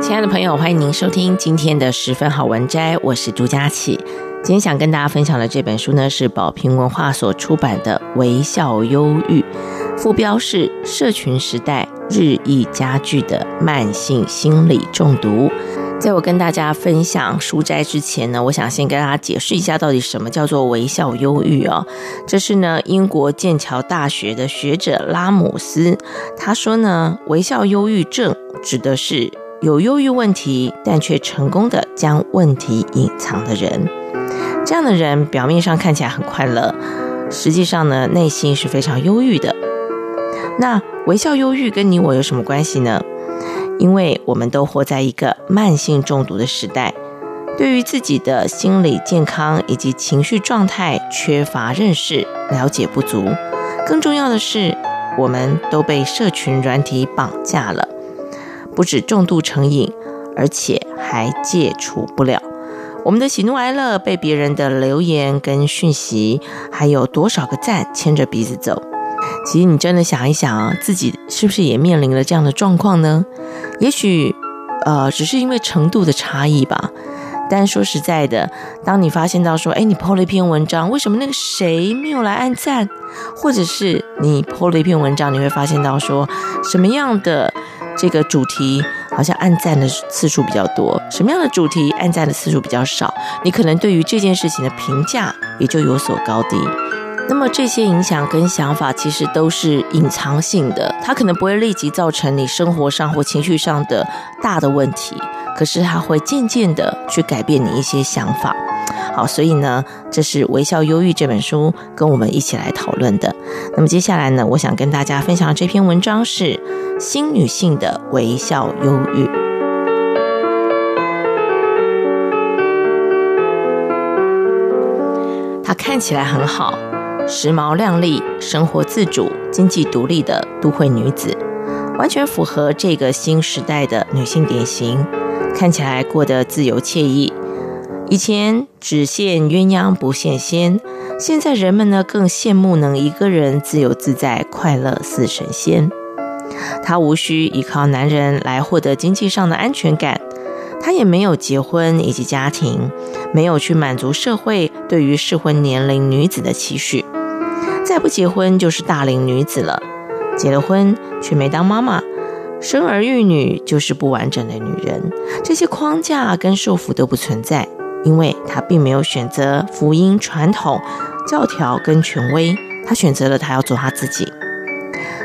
亲爱的朋友，欢迎您收听今天的十分好文摘，我是朱佳琪。今天想跟大家分享的这本书呢，是宝瓶文化所出版的《微笑忧郁》，副标是“社群时代日益加剧的慢性心理中毒”。在我跟大家分享书摘之前呢，我想先跟大家解释一下，到底什么叫做微笑忧郁哦。这是呢，英国剑桥大学的学者拉姆斯他说呢，微笑忧郁症指的是。有忧郁问题，但却成功的将问题隐藏的人，这样的人表面上看起来很快乐，实际上呢，内心是非常忧郁的。那微笑忧郁跟你我有什么关系呢？因为我们都活在一个慢性中毒的时代，对于自己的心理健康以及情绪状态缺乏认识，了解不足。更重要的是，我们都被社群软体绑架了。不止重度成瘾，而且还戒除不了。我们的喜怒哀乐被别人的留言跟讯息，还有多少个赞牵着鼻子走。其实你真的想一想啊，自己是不是也面临了这样的状况呢？也许，呃，只是因为程度的差异吧。但说实在的，当你发现到说，哎，你 PO 了一篇文章，为什么那个谁没有来按赞？或者是你 PO 了一篇文章，你会发现到说，什么样的？这个主题好像按赞的次数比较多，什么样的主题按赞的次数比较少？你可能对于这件事情的评价也就有所高低。那么这些影响跟想法其实都是隐藏性的，它可能不会立即造成你生活上或情绪上的大的问题，可是它会渐渐的去改变你一些想法。好，所以呢，这是《微笑忧郁》这本书跟我们一起来讨论的。那么接下来呢，我想跟大家分享这篇文章是新女性的微笑忧郁。她看起来很好，时髦靓丽，生活自主、经济独立的都会女子，完全符合这个新时代的女性典型，看起来过得自由惬意。以前只羡鸳鸯不羡仙，现在人们呢更羡慕能一个人自由自在、快乐似神仙。她无需依靠男人来获得经济上的安全感，她也没有结婚以及家庭，没有去满足社会对于适婚年龄女子的期许。再不结婚就是大龄女子了，结了婚却没当妈妈，生儿育女就是不完整的女人。这些框架跟束缚都不存在。因为她并没有选择福音传统教条跟权威，她选择了她要做她自己。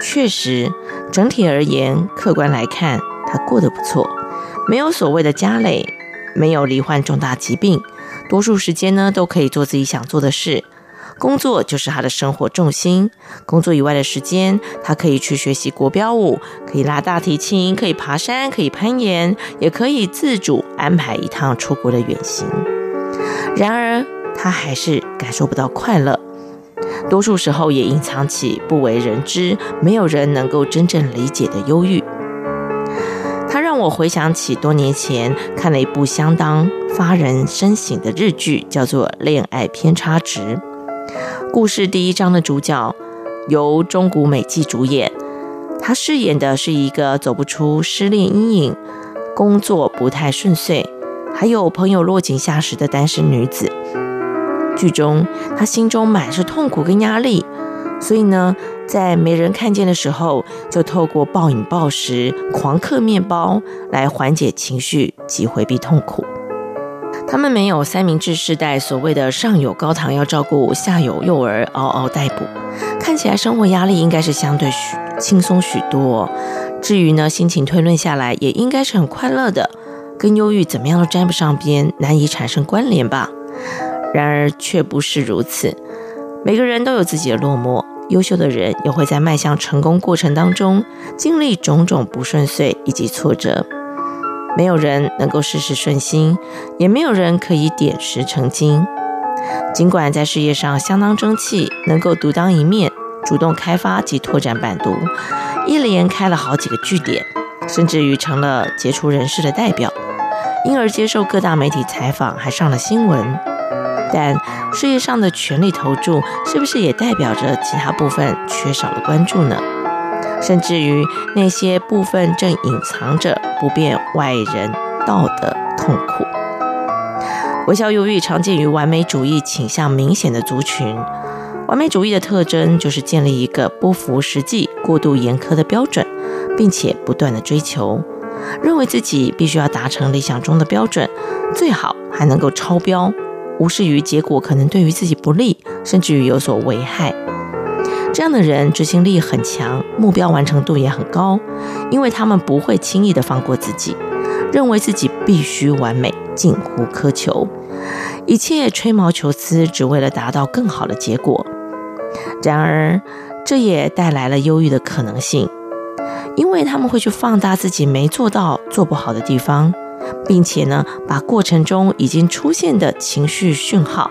确实，整体而言，客观来看，她过得不错，没有所谓的家累，没有罹患重大疾病，多数时间呢都可以做自己想做的事。工作就是他的生活重心。工作以外的时间，他可以去学习国标舞，可以拉大提琴，可以爬山，可以攀岩，也可以自主安排一趟出国的远行。然而，他还是感受不到快乐，多数时候也隐藏起不为人知、没有人能够真正理解的忧郁。他让我回想起多年前看了一部相当发人深省的日剧，叫做《恋爱偏差值》。故事第一章的主角由中谷美纪主演，她饰演的是一个走不出失恋阴影、工作不太顺遂，还有朋友落井下石的单身女子。剧中她心中满是痛苦跟压力，所以呢，在没人看见的时候，就透过暴饮暴食、狂嗑面包来缓解情绪及回避痛苦。他们没有三明治世代所谓的上有高堂要照顾，下有幼儿嗷嗷待哺，看起来生活压力应该是相对许轻松许多。至于呢，心情推论下来也应该是很快乐的，跟忧郁怎么样都沾不上边，难以产生关联吧。然而却不是如此，每个人都有自己的落寞，优秀的人也会在迈向成功过程当中经历种种不顺遂以及挫折。没有人能够事事顺心，也没有人可以点石成金。尽管在事业上相当争气，能够独当一面，主动开发及拓展版图，一连开了好几个据点，甚至于成了杰出人士的代表，因而接受各大媒体采访，还上了新闻。但事业上的全力投注，是不是也代表着其他部分缺少了关注呢？甚至于那些部分正隐藏着不便外人道的痛苦。微笑忧郁常见于完美主义倾向明显的族群。完美主义的特征就是建立一个不符实际、过度严苛的标准，并且不断的追求，认为自己必须要达成理想中的标准，最好还能够超标，无视于结果可能对于自己不利，甚至于有所危害。这样的人执行力很强，目标完成度也很高，因为他们不会轻易的放过自己，认为自己必须完美，近乎苛求，一切吹毛求疵，只为了达到更好的结果。然而，这也带来了忧郁的可能性，因为他们会去放大自己没做到、做不好的地方，并且呢，把过程中已经出现的情绪讯号。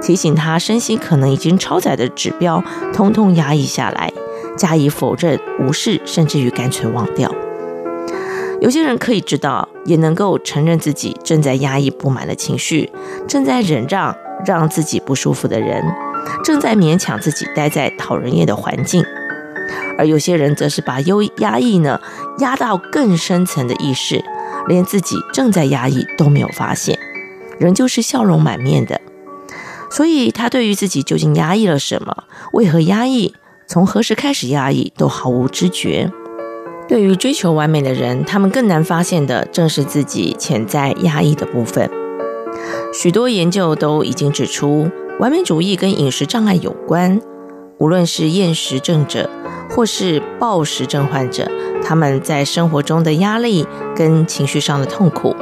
提醒他身心可能已经超载的指标，通通压抑下来，加以否认、无视，甚至于干脆忘掉。有些人可以知道，也能够承认自己正在压抑不满的情绪，正在忍让让自己不舒服的人，正在勉强自己待在讨人厌的环境。而有些人则是把忧压抑呢压到更深层的意识，连自己正在压抑都没有发现，仍旧是笑容满面的。所以，他对于自己究竟压抑了什么，为何压抑，从何时开始压抑，都毫无知觉。对于追求完美的人，他们更难发现的，正是自己潜在压抑的部分。许多研究都已经指出，完美主义跟饮食障碍有关。无论是厌食症者，或是暴食症患者，他们在生活中的压力跟情绪上的痛苦，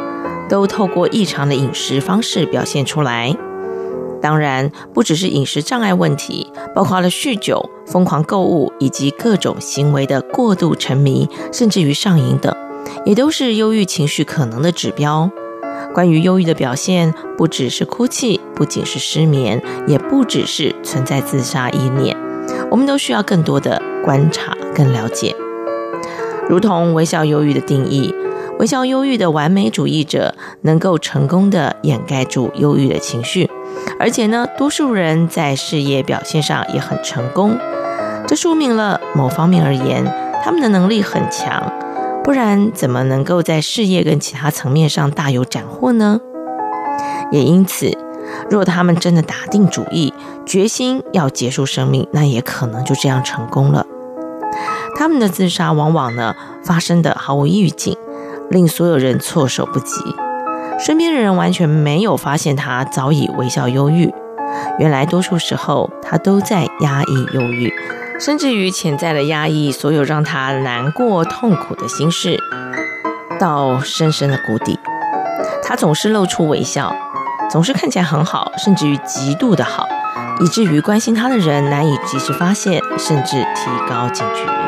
都透过异常的饮食方式表现出来。当然，不只是饮食障碍问题，包括了酗酒、疯狂购物以及各种行为的过度沉迷，甚至于上瘾等，也都是忧郁情绪可能的指标。关于忧郁的表现，不只是哭泣，不仅是失眠，也不只是存在自杀意念。我们都需要更多的观察跟了解。如同微笑忧郁的定义，微笑忧郁的完美主义者能够成功地掩盖住忧郁的情绪。而且呢，多数人在事业表现上也很成功，这说明了某方面而言，他们的能力很强，不然怎么能够在事业跟其他层面上大有斩获呢？也因此，若他们真的打定主意，决心要结束生命，那也可能就这样成功了。他们的自杀往往呢，发生的毫无预警，令所有人措手不及。身边的人完全没有发现他早已微笑忧郁，原来多数时候他都在压抑忧郁，甚至于潜在的压抑所有让他难过痛苦的心事，到深深的谷底。他总是露出微笑，总是看起来很好，甚至于极度的好，以至于关心他的人难以及时发现，甚至提高警觉。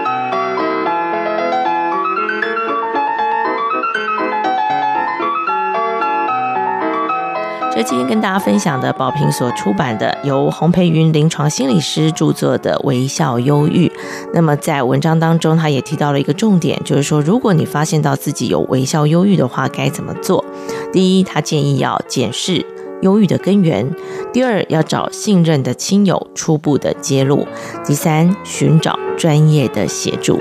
这今天跟大家分享的宝瓶所出版的，由洪培云临床心理师著作的《微笑忧郁》。那么在文章当中，他也提到了一个重点，就是说，如果你发现到自己有微笑忧郁的话，该怎么做？第一，他建议要检视忧郁的根源；第二，要找信任的亲友初步的揭露；第三，寻找专业的协助。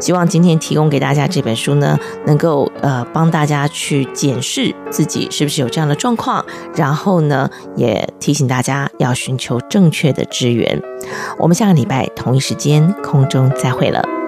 希望今天提供给大家这本书呢，能够呃帮大家去检视自己是不是有这样的状况，然后呢，也提醒大家要寻求正确的支援。我们下个礼拜同一时间空中再会了。